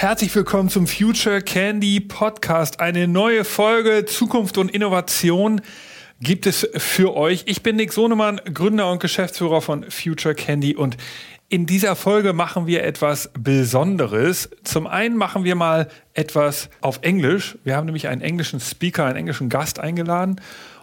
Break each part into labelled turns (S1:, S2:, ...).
S1: Herzlich willkommen zum Future Candy Podcast. Eine neue Folge Zukunft und Innovation gibt es für euch. Ich bin Nick Sonemann, Gründer und Geschäftsführer von Future Candy und in dieser Folge machen wir etwas Besonderes. Zum einen machen wir mal etwas auf Englisch. Wir haben nämlich einen englischen Speaker, einen englischen Gast eingeladen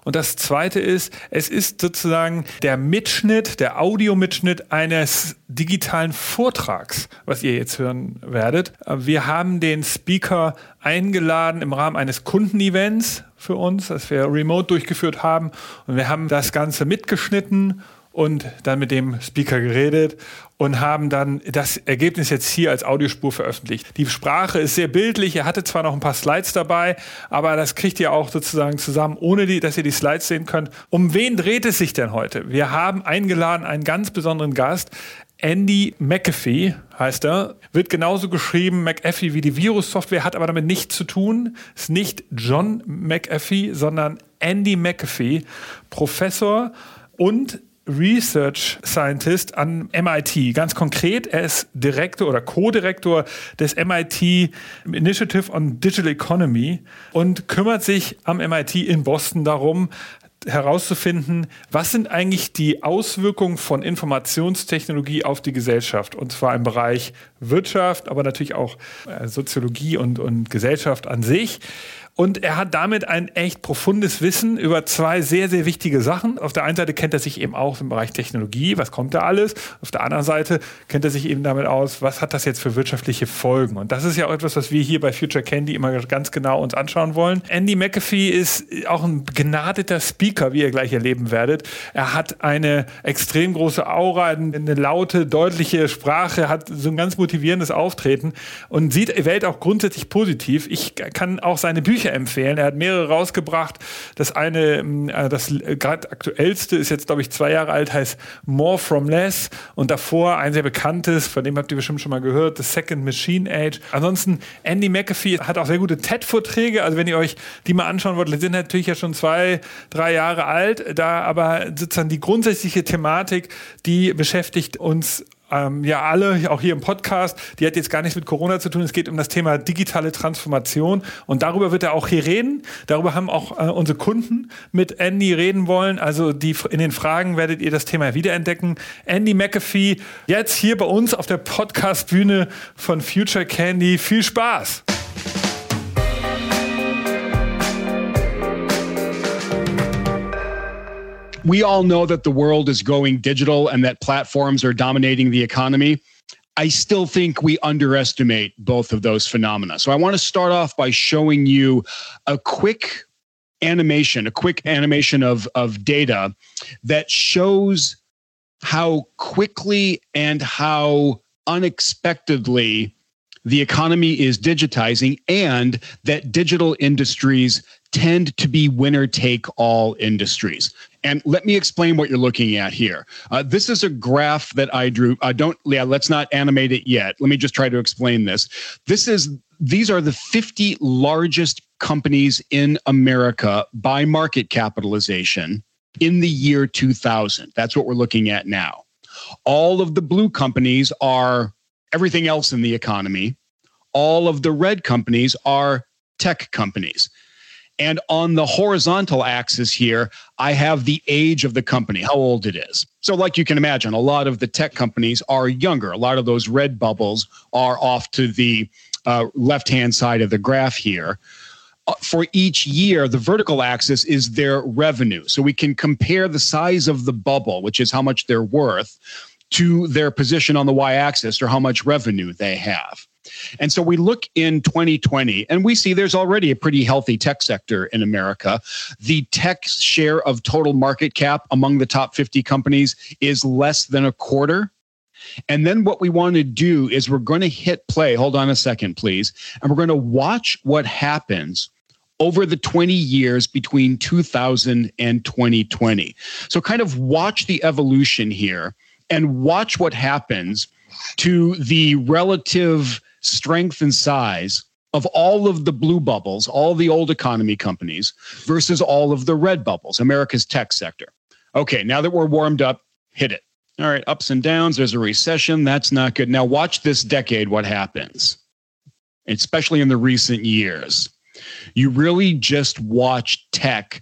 S1: und das zweite ist, es ist sozusagen der Mitschnitt, der Audiomitschnitt eines digitalen Vortrags, was ihr jetzt hören werdet. Wir haben den Speaker eingeladen im Rahmen eines Kundenevents für uns, das wir remote durchgeführt haben. Und wir haben das Ganze mitgeschnitten und dann mit dem Speaker geredet und haben dann das Ergebnis jetzt hier als Audiospur veröffentlicht. Die Sprache ist sehr bildlich. Er hatte zwar noch ein paar Slides dabei, aber das kriegt ihr auch sozusagen zusammen, ohne die, dass ihr die Slides sehen könnt. Um wen dreht es sich denn heute? Wir haben eingeladen einen ganz besonderen Gast. Andy McAfee heißt er, wird genauso geschrieben, McAfee wie die Virussoftware, hat aber damit nichts zu tun. Ist nicht John McAfee, sondern Andy McAfee, Professor und Research Scientist an MIT. Ganz konkret, er ist Direktor oder Co-Direktor des MIT Initiative on Digital Economy und kümmert sich am MIT in Boston darum, herauszufinden, was sind eigentlich die Auswirkungen von Informationstechnologie auf die Gesellschaft. Und zwar im Bereich Wirtschaft, aber natürlich auch äh, Soziologie und, und Gesellschaft an sich. Und er hat damit ein echt profundes Wissen über zwei sehr, sehr wichtige Sachen. Auf der einen Seite kennt er sich eben auch im Bereich Technologie, was kommt da alles. Auf der anderen Seite kennt er sich eben damit aus, was hat das jetzt für wirtschaftliche Folgen. Und das ist ja auch etwas, was wir hier bei Future Candy immer ganz genau uns anschauen wollen. Andy McAfee ist auch ein begnadeter Speaker, wie ihr gleich erleben werdet. Er hat eine extrem große Aura, eine laute, deutliche Sprache, hat so ein ganz motivierendes Auftreten und sieht die Welt auch grundsätzlich positiv. Ich kann auch seine Bücher Bücher empfehlen. Er hat mehrere rausgebracht. Das eine, ähm, äh, das gerade aktuellste ist jetzt, glaube ich, zwei Jahre alt, heißt More from Less. Und davor ein sehr bekanntes, von dem habt ihr bestimmt schon mal gehört, The Second Machine Age. Ansonsten, Andy McAfee hat auch sehr gute TED-Vorträge. Also wenn ihr euch die mal anschauen wollt, die sind natürlich ja schon zwei, drei Jahre alt. Da aber sozusagen die grundsätzliche Thematik, die beschäftigt uns ähm, ja alle, auch hier im Podcast, die hat jetzt gar nichts mit Corona zu tun. Es geht um das Thema digitale Transformation und darüber wird er auch hier reden. Darüber haben auch äh, unsere Kunden mit Andy reden wollen. Also die, in den Fragen werdet ihr das Thema wiederentdecken. Andy McAfee, jetzt hier bei uns auf der Podcast-Bühne von Future Candy. Viel Spaß!
S2: We all know that the world is going digital and that platforms are dominating the economy. I still think we underestimate both of those phenomena. So I want to start off by showing you a quick animation, a quick animation of, of data that shows how quickly and how unexpectedly the economy is digitizing and that digital industries tend to be winner take all industries. And let me explain what you're looking at here. Uh, this is a graph that I drew. I uh, don't, yeah, let's not animate it yet. Let me just try to explain this. This is, these are the 50 largest companies in America by market capitalization in the year 2000. That's what we're looking at now. All of the blue companies are everything else in the economy. All of the red companies are tech companies. And on the horizontal axis here, I have the age of the company, how old it is. So, like you can imagine, a lot of the tech companies are younger. A lot of those red bubbles are off to the uh, left hand side of the graph here. Uh, for each year, the vertical axis is their revenue. So we can compare the size of the bubble, which is how much they're worth, to their position on the y axis or how much revenue they have. And so we look in 2020 and we see there's already a pretty healthy tech sector in America. The tech share of total market cap among the top 50 companies is less than a quarter. And then what we want to do is we're going to hit play. Hold on a second, please. And we're going to watch what happens over the 20 years between 2000 and 2020. So, kind of watch the evolution here and watch what happens to the relative strength and size of all of the blue bubbles, all the old economy companies versus all of the red bubbles, America's tech sector. Okay, now that we're warmed up, hit it. All right, ups and downs. There's a recession. That's not good. Now, watch this decade what happens. especially in the recent years, you really just watch tech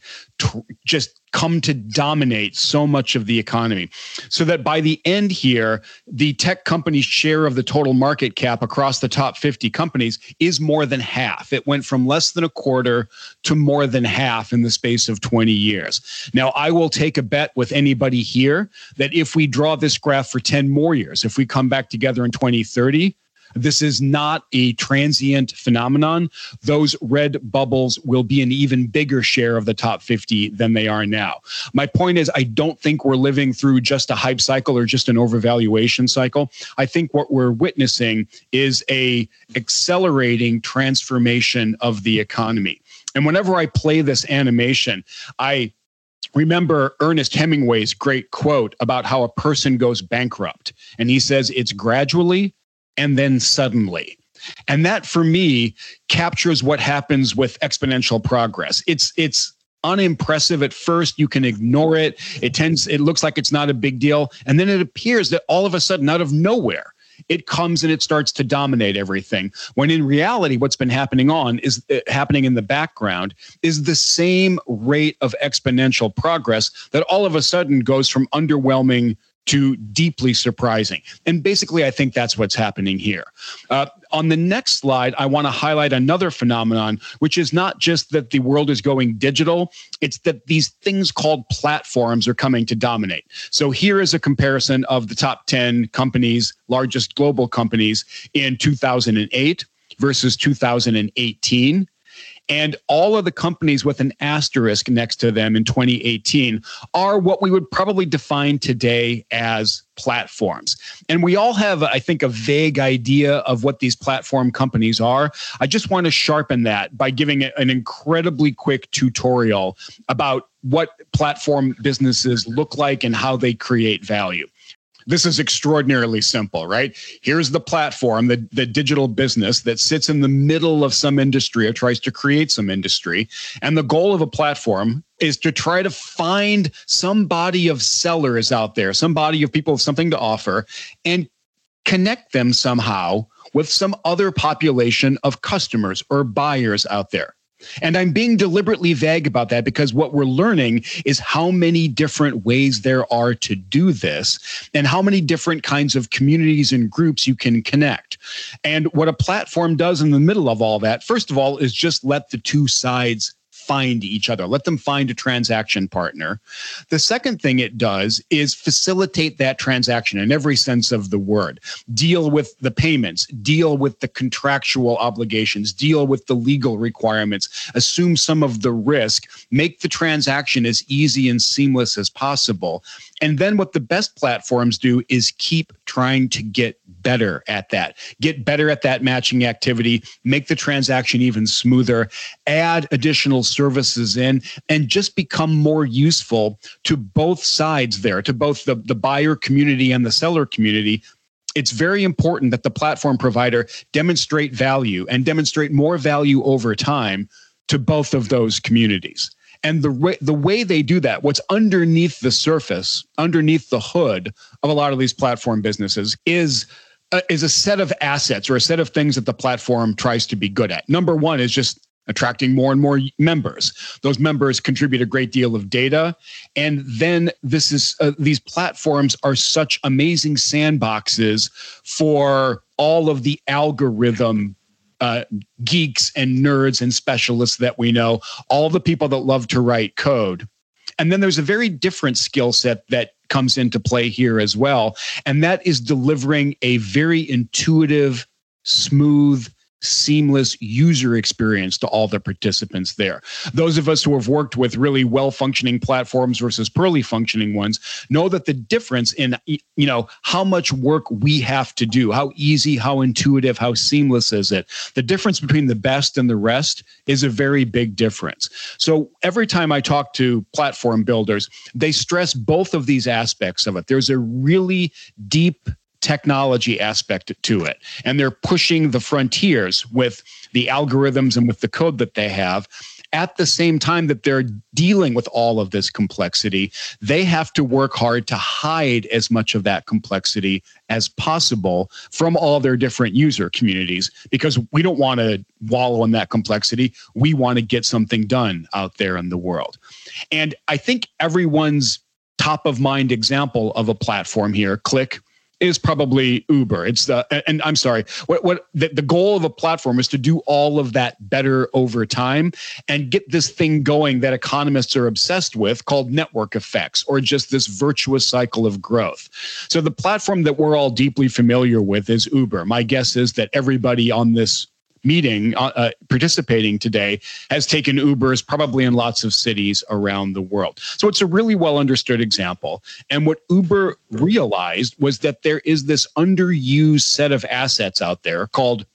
S2: just come to dominate so much of the economy. So that by the end here, the tech company's share of the total market cap across the top 50 companies is more than half. It went from less than a quarter to more than half in the space of 20 years. Now, I will take a bet with anybody here that if we draw this graph for 10 more years, if we come back together in 2030, this is not a transient phenomenon. Those red bubbles will be an even bigger share of the top 50 than they are now. My point is, I don't think we're living through just a hype cycle or just an overvaluation cycle. I think what we're witnessing is a accelerating transformation of the economy. And whenever I play this animation, I remember Ernest Hemingway's great quote about how a person goes bankrupt. And he says, it's gradually and then suddenly. And that for me captures what happens with exponential progress. It's it's unimpressive at first you can ignore it it tends it looks like it's not a big deal and then it appears that all of a sudden out of nowhere it comes and it starts to dominate everything when in reality what's been happening on is uh, happening in the background is the same rate of exponential progress that all of a sudden goes from underwhelming to deeply surprising. And basically, I think that's what's happening here. Uh, on the next slide, I want to highlight another phenomenon, which is not just that the world is going digital, it's that these things called platforms are coming to dominate. So here is a comparison of the top 10 companies, largest global companies in 2008 versus 2018. And all of the companies with an asterisk next to them in 2018 are what we would probably define today as platforms. And we all have, I think, a vague idea of what these platform companies are. I just want to sharpen that by giving an incredibly quick tutorial about what platform businesses look like and how they create value this is extraordinarily simple, right? Here's the platform, the, the digital business that sits in the middle of some industry or tries to create some industry. And the goal of a platform is to try to find some body of sellers out there, some body of people with something to offer, and connect them somehow with some other population of customers or buyers out there. And I'm being deliberately vague about that because what we're learning is how many different ways there are to do this and how many different kinds of communities and groups you can connect. And what a platform does in the middle of all that, first of all, is just let the two sides find each other. Let them find a transaction partner. The second thing it does is facilitate that transaction in every sense of the word. Deal with the payments, deal with the contractual obligations, deal with the legal requirements, assume some of the risk, make the transaction as easy and seamless as possible. And then what the best platforms do is keep trying to get better at that, get better at that matching activity, make the transaction even smoother, add additional services in, and just become more useful to both sides there, to both the, the buyer community and the seller community it's very important that the platform provider demonstrate value and demonstrate more value over time to both of those communities. And the way, the way they do that, what's underneath the surface, underneath the hood of a lot of these platform businesses is uh, is a set of assets or a set of things that the platform tries to be good at. Number one is just attracting more and more members. Those members contribute a great deal of data, and then this is uh, these platforms are such amazing sandboxes for all of the algorithm uh, geeks and nerds and specialists that we know, all the people that love to write code. And then there's a very different skill set that comes into play here as well. And that is delivering a very intuitive, smooth, seamless user experience to all the participants there. Those of us who have worked with really well functioning platforms versus poorly functioning ones know that the difference in you know how much work we have to do, how easy, how intuitive, how seamless is it? The difference between the best and the rest is a very big difference. So every time I talk to platform builders, they stress both of these aspects of it. There's a really deep technology aspect to it. And they're pushing the frontiers with the algorithms and with the code that they have. at the same time that they're dealing with all of this complexity, they have to work hard to hide as much of that complexity as possible from all their different user communities because we don't want to wallow in that complexity. We want to get something done out there in the world. And I think everyone's top of mind example of a platform here, Click, is probably Uber. It's the and I'm sorry. What what the, the goal of a platform is to do all of that better over time and get this thing going that economists are obsessed with called network effects or just this virtuous cycle of growth. So the platform that we're all deeply familiar with is Uber. My guess is that everybody on this meeting, uh, uh, participating today, has taken Ubers probably in lots of cities around the world. So it's a really well understood example. And what Uber realized was that there is this underused set of assets out there called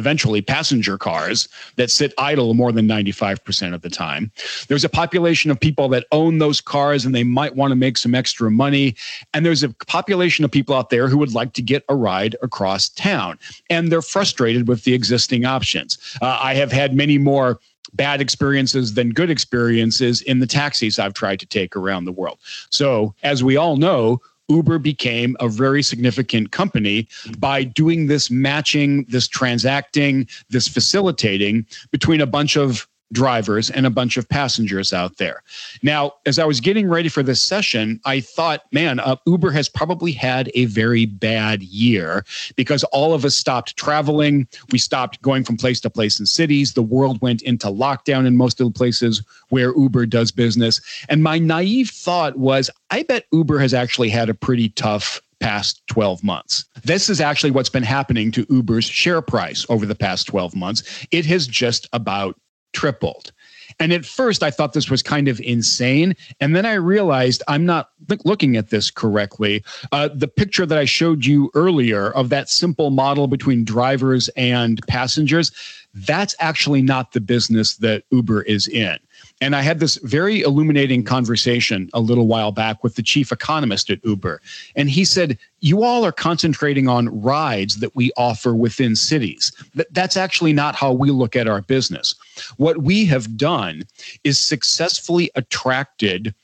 S2: eventually passenger cars that sit idle more than 95% of the time. There's a population of people that own those cars and they might want to make some extra money. And there's a population of people out there who would like to get a ride across town. And they're frustrated with the existing options. Uh, I have had many more bad experiences than good experiences in the taxis I've tried to take around the world. So, as we all know, Uber became a very significant company by doing this matching, this transacting, this facilitating between a bunch of drivers and a bunch of passengers out there. Now, as I was getting ready for this session, I thought, man, uh, Uber has probably had a very bad year because all of us stopped traveling. We stopped going from place to place in cities. The world went into lockdown in most of the places where Uber does business. And my naive thought was, I bet Uber has actually had a pretty tough past 12 months. This is actually what's been happening to Uber's share price over the past 12 months. It has just about tripled. And at first, I thought this was kind of insane. And then I realized I'm not looking at this correctly. Uh, the picture that I showed you earlier of that simple model between drivers and passengers, that's actually not the business that Uber is in. And I had this very illuminating conversation a little while back with the chief economist at Uber. And he said, You all are concentrating on rides that we offer within cities. That's actually not how we look at our business. What we have done is successfully attracted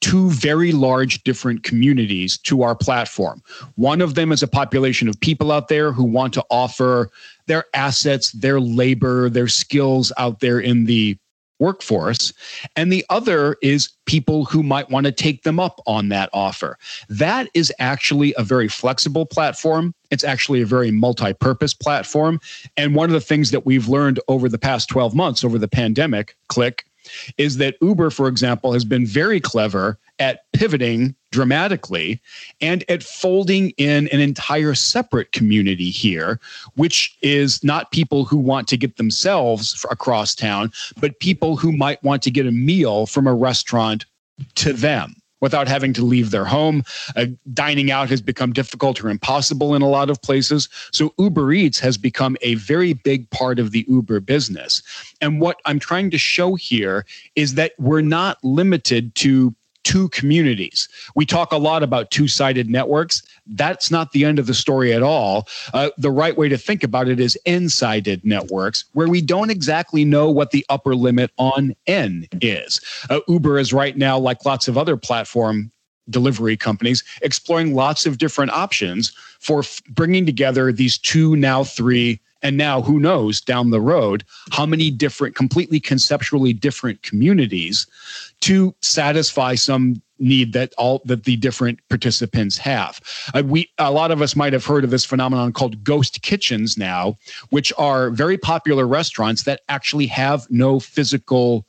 S2: two very large different communities to our platform. One of them is a population of people out there who want to offer their assets, their labor, their skills out there in the workforce. And the other is people who might want to take them up on that offer. That is actually a very flexible platform. It's actually a very multi purpose platform. And one of the things that we've learned over the past 12 months, over the pandemic, click, is that Uber, for example, has been very clever at pivoting dramatically and at folding in an entire separate community here, which is not people who want to get themselves across town, but people who might want to get a meal from a restaurant to them without having to leave their home. Uh, dining out has become difficult or impossible in a lot of places. So Uber Eats has become a very big part of the Uber business. And what I'm trying to show here is that we're not limited to two communities. We talk a lot about two sided networks. That's not the end of the story at all. Uh, the right way to think about it is n sided networks, where we don't exactly know what the upper limit on n is. Uh, Uber is right now, like lots of other platform delivery companies exploring lots of different options for f- bringing together these two now three and now who knows down the road how many different completely conceptually different communities to satisfy some need that all that the different participants have. Uh, we a lot of us might have heard of this phenomenon called ghost kitchens now, which are very popular restaurants that actually have no physical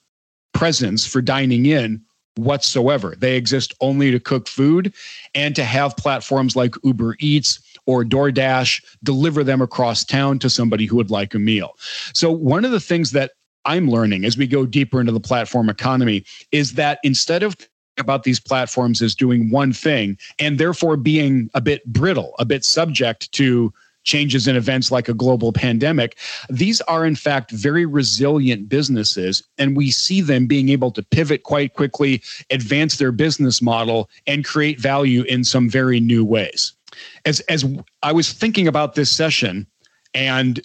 S2: presence for dining in whatsoever. They exist only to cook food and to have platforms like Uber Eats or DoorDash deliver them across town to somebody who would like a meal. So one of the things that I'm learning as we go deeper into the platform economy is that instead of about these platforms as doing one thing and therefore being a bit brittle, a bit subject to changes in events like a global pandemic. These are, in fact, very resilient businesses, and we see them being able to pivot quite quickly, advance their business model, and create value in some very new ways. As, as I was thinking about this session and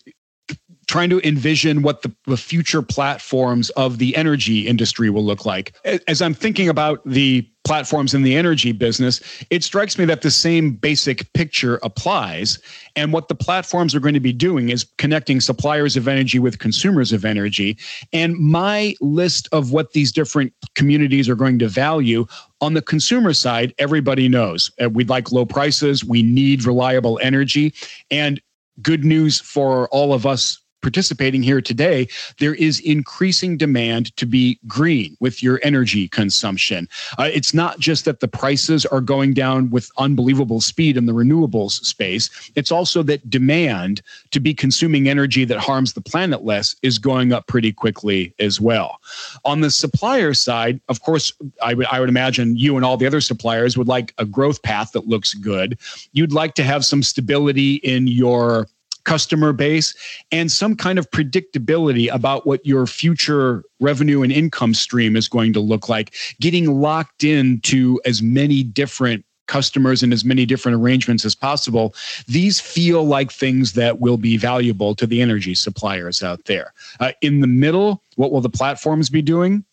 S2: trying to envision what the, the future platforms of the energy industry will look like. As I'm thinking about the platforms in the energy business, it strikes me that the same basic picture applies. And what the platforms are going to be doing is connecting suppliers of energy with consumers of energy. And my list of what these different communities are going to value on the consumer side, everybody knows uh, we'd like low prices, we need reliable energy. And good news for all of us participating here today, there is increasing demand to be green with your energy consumption. Uh, it's not just that the prices are going down with unbelievable speed in the renewables space, it's also that demand to be consuming energy that harms the planet less is going up pretty quickly as well. On the supplier side, of course, I would, I would imagine you and all the other suppliers would like a growth path that looks good. You'd like to have some stability in your customer base and some kind of predictability about what your future revenue and income stream is going to look like, getting locked into as many different customers and as many different arrangements as possible, these feel like things that will be valuable to the energy suppliers out there. Uh, in the middle, what will the platforms be doing?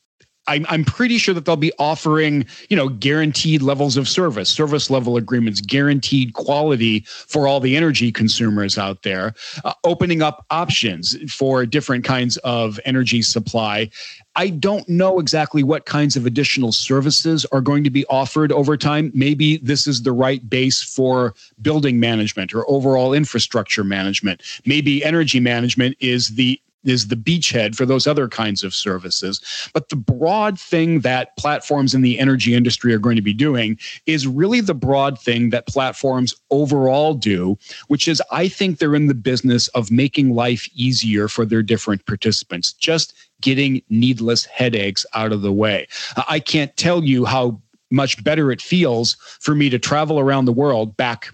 S2: I'm, I'm pretty sure that they'll be offering, you know, guaranteed levels of service, service level agreements, guaranteed quality for all the energy consumers out there, uh, opening up options for different kinds of energy supply. I don't know exactly what kinds of additional services are going to be offered over time. Maybe this is the right base for building management or overall infrastructure management. Maybe energy management is the is the beachhead for those other kinds of services. But the broad thing that platforms in the energy industry are going to be doing is really the broad thing that platforms overall do, which is I think they're in the business of making life easier for their different participants, just getting needless headaches out of the way. I can't tell you how much better it feels for me to travel around the world back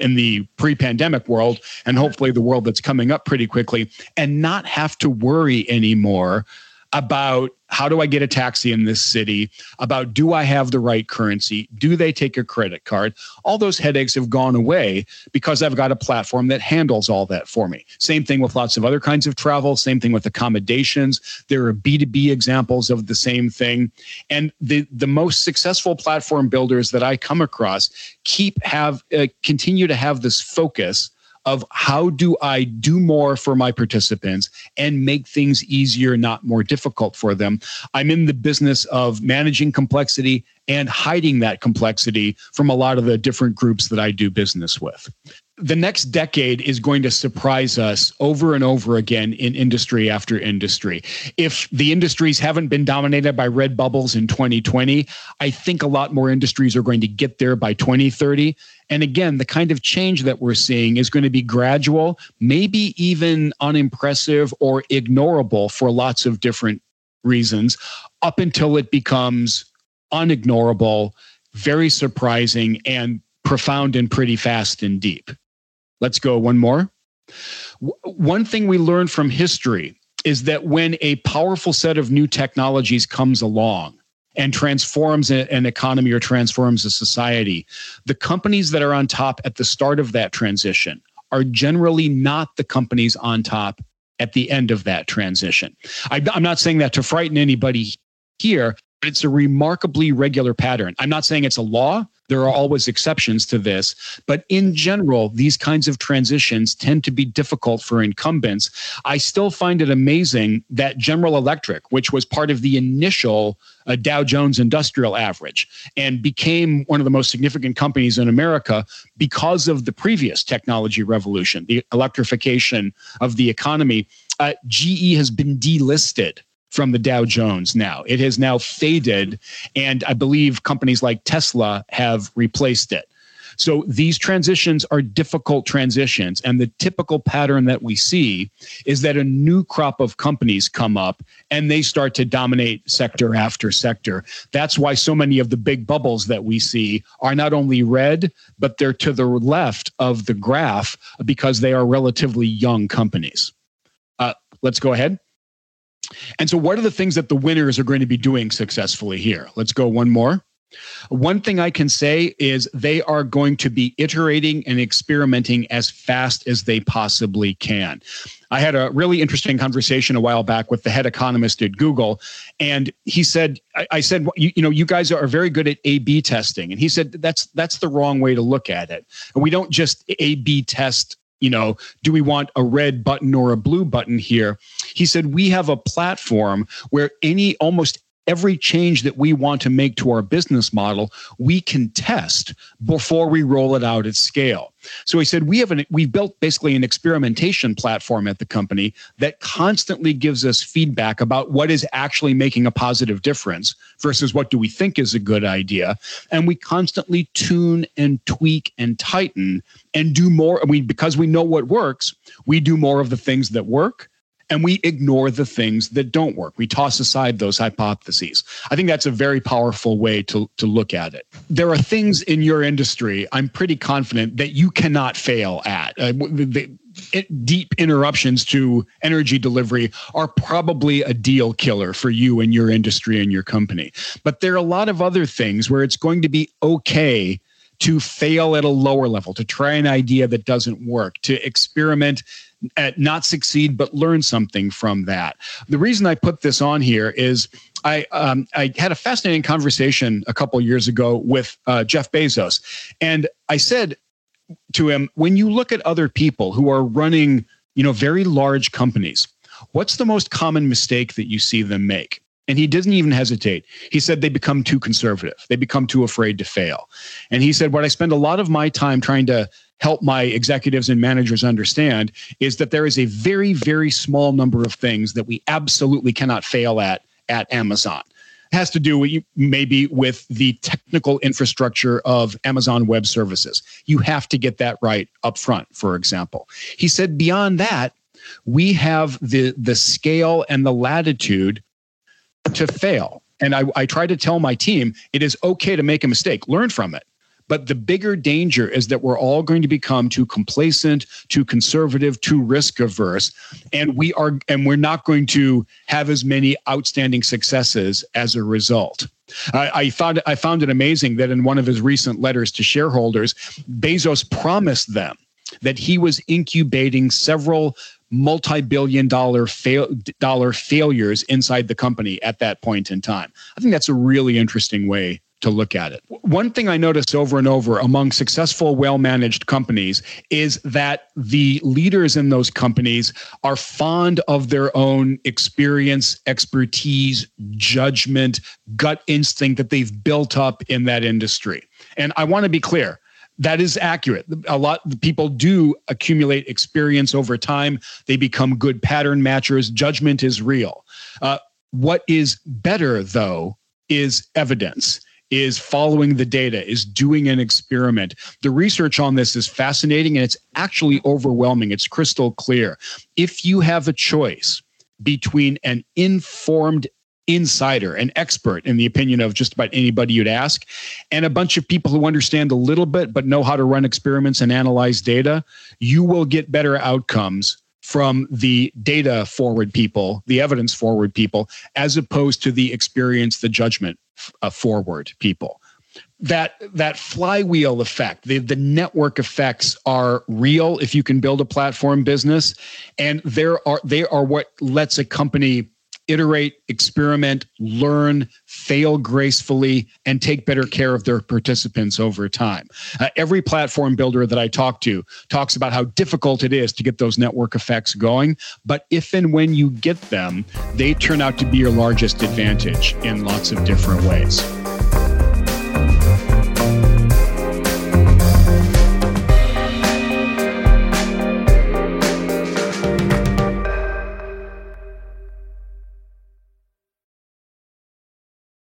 S2: in the pre-pandemic world and hopefully the world that's coming up pretty quickly and not have to worry anymore about how do I get a taxi in this city, about do I have the right currency, do they take a credit card? All those headaches have gone away because I've got a platform that handles all that for me. Same thing with lots of other kinds of travel, same thing with accommodations. There are B2B examples of the same thing. And the the most successful platform builders that I come across keep have uh, continue to have this focus of how do I do more for my participants and make things easier, not more difficult for them. I'm in the business of managing complexity and hiding that complexity from a lot of the different groups that I do business with the next decade is going to surprise us over and over again in industry after industry. If the industries haven't been dominated by red bubbles in 2020, I think a lot more industries are going to get there by 2030. And again, the kind of change that we're seeing is going to be gradual, maybe even unimpressive or ignorable for lots of different reasons, up until it becomes unignorable, very surprising, and profound and pretty fast and deep. Let's go one more. One thing we learned from history is that when a powerful set of new technologies comes along and transforms an economy or transforms a society, the companies that are on top at the start of that transition are generally not the companies on top at the end of that transition. I'm not saying that to frighten anybody here, but it's a remarkably regular pattern. I'm not saying it's a law. There are always exceptions to this, but in general, these kinds of transitions tend to be difficult for incumbents. I still find it amazing that General Electric, which was part of the initial uh, Dow Jones Industrial Average and became one of the most significant companies in America because of the previous technology revolution, the electrification of the economy, uh, GE has been delisted from the Dow Jones now. It has now faded, and I believe companies like Tesla have replaced it. So these transitions are difficult transitions. And the typical pattern that we see is that a new crop of companies come up and they start to dominate sector after sector. That's why so many of the big bubbles that we see are not only red, but they're to the left of the graph because they are relatively young companies. Uh, let's go ahead. And so, what are the things that the winners are going to be doing successfully here? Let's go one more. One thing I can say is they are going to be iterating and experimenting as fast as they possibly can. I had a really interesting conversation a while back with the head economist at Google, and he said, "I, I said, you, you, know, you guys are very good at A/B testing," and he said that's that's the wrong way to look at it. And we don't just A/B test you know, do we want a red button or a blue button here? He said, we have a platform where any almost every change that we want to make to our business model, we can test before we roll it out at scale. So he said, we have an, we've built basically an experimentation platform at the company that constantly gives us feedback about what is actually making a positive difference versus what do we think is a good idea. And we constantly tune and tweak and tighten and do more. I mean, because we know what works, we do more of the things that work and we ignore the things that don't work. We toss aside those hypotheses. I think that's a very powerful way to, to look at it. There are things in your industry, I'm pretty confident, that you cannot fail at. Uh, the, it, deep interruptions to energy delivery are probably a deal killer for you and your industry and your company. But there are a lot of other things where it's going to be okay to fail at a lower level, to try an idea that doesn't work, to experiment at not succeed but learn something from that. The reason I put this on here is I um, I had a fascinating conversation a couple years ago with uh, Jeff Bezos, and I said to him, when you look at other people who are running, you know, very large companies, what's the most common mistake that you see them make? And he didn't even hesitate. He said they become too conservative. They become too afraid to fail. And he said, What I spend a lot of my time trying to help my executives and managers understand is that there is a very, very small number of things that we absolutely cannot fail at at Amazon. It has to do with maybe with the technical infrastructure of Amazon Web Services. You have to get that right up front, for example. He said beyond that, we have the the scale and the latitude to fail. And I, I try to tell my team it is okay to make a mistake, learn from it. But the bigger danger is that we're all going to become too complacent, too conservative, too risk averse, and we are and we're not going to have as many outstanding successes as a result. I, I found I found it amazing that in one of his recent letters to shareholders, Bezos promised them that he was incubating several multi-billion dollar fail, dollar failures inside the company at that point in time. I think that's a really interesting way to look at it. One thing I noticed over and over among successful, well managed companies is that the leaders in those companies are fond of their own experience, expertise, judgment, gut instinct that they've built up in that industry. And I want to be clear that is accurate. A lot of people do accumulate experience over time. They become good pattern matchers. Judgment is real. Uh, what is better, though, is evidence is following the data, is doing an experiment. The research on this is fascinating and it's actually overwhelming. It's crystal clear. If you have a choice between an informed insider, an expert in the opinion of just about anybody you'd ask, and a bunch of people who understand a little bit but know how to run experiments and analyze data, you will get better outcomes from the data forward people, the evidence forward people, as opposed to the experience, the judgment uh, forward people. That that flywheel effect, the, the network effects are real if you can build a platform business, and there are they are what lets a company iterate, experiment, learn, fail gracefully, and take better care of their participants over time. Uh, every platform builder that I talk to talks about how difficult it is to get those network effects going. But if and when you get them, they turn out to be your largest advantage in lots of different ways.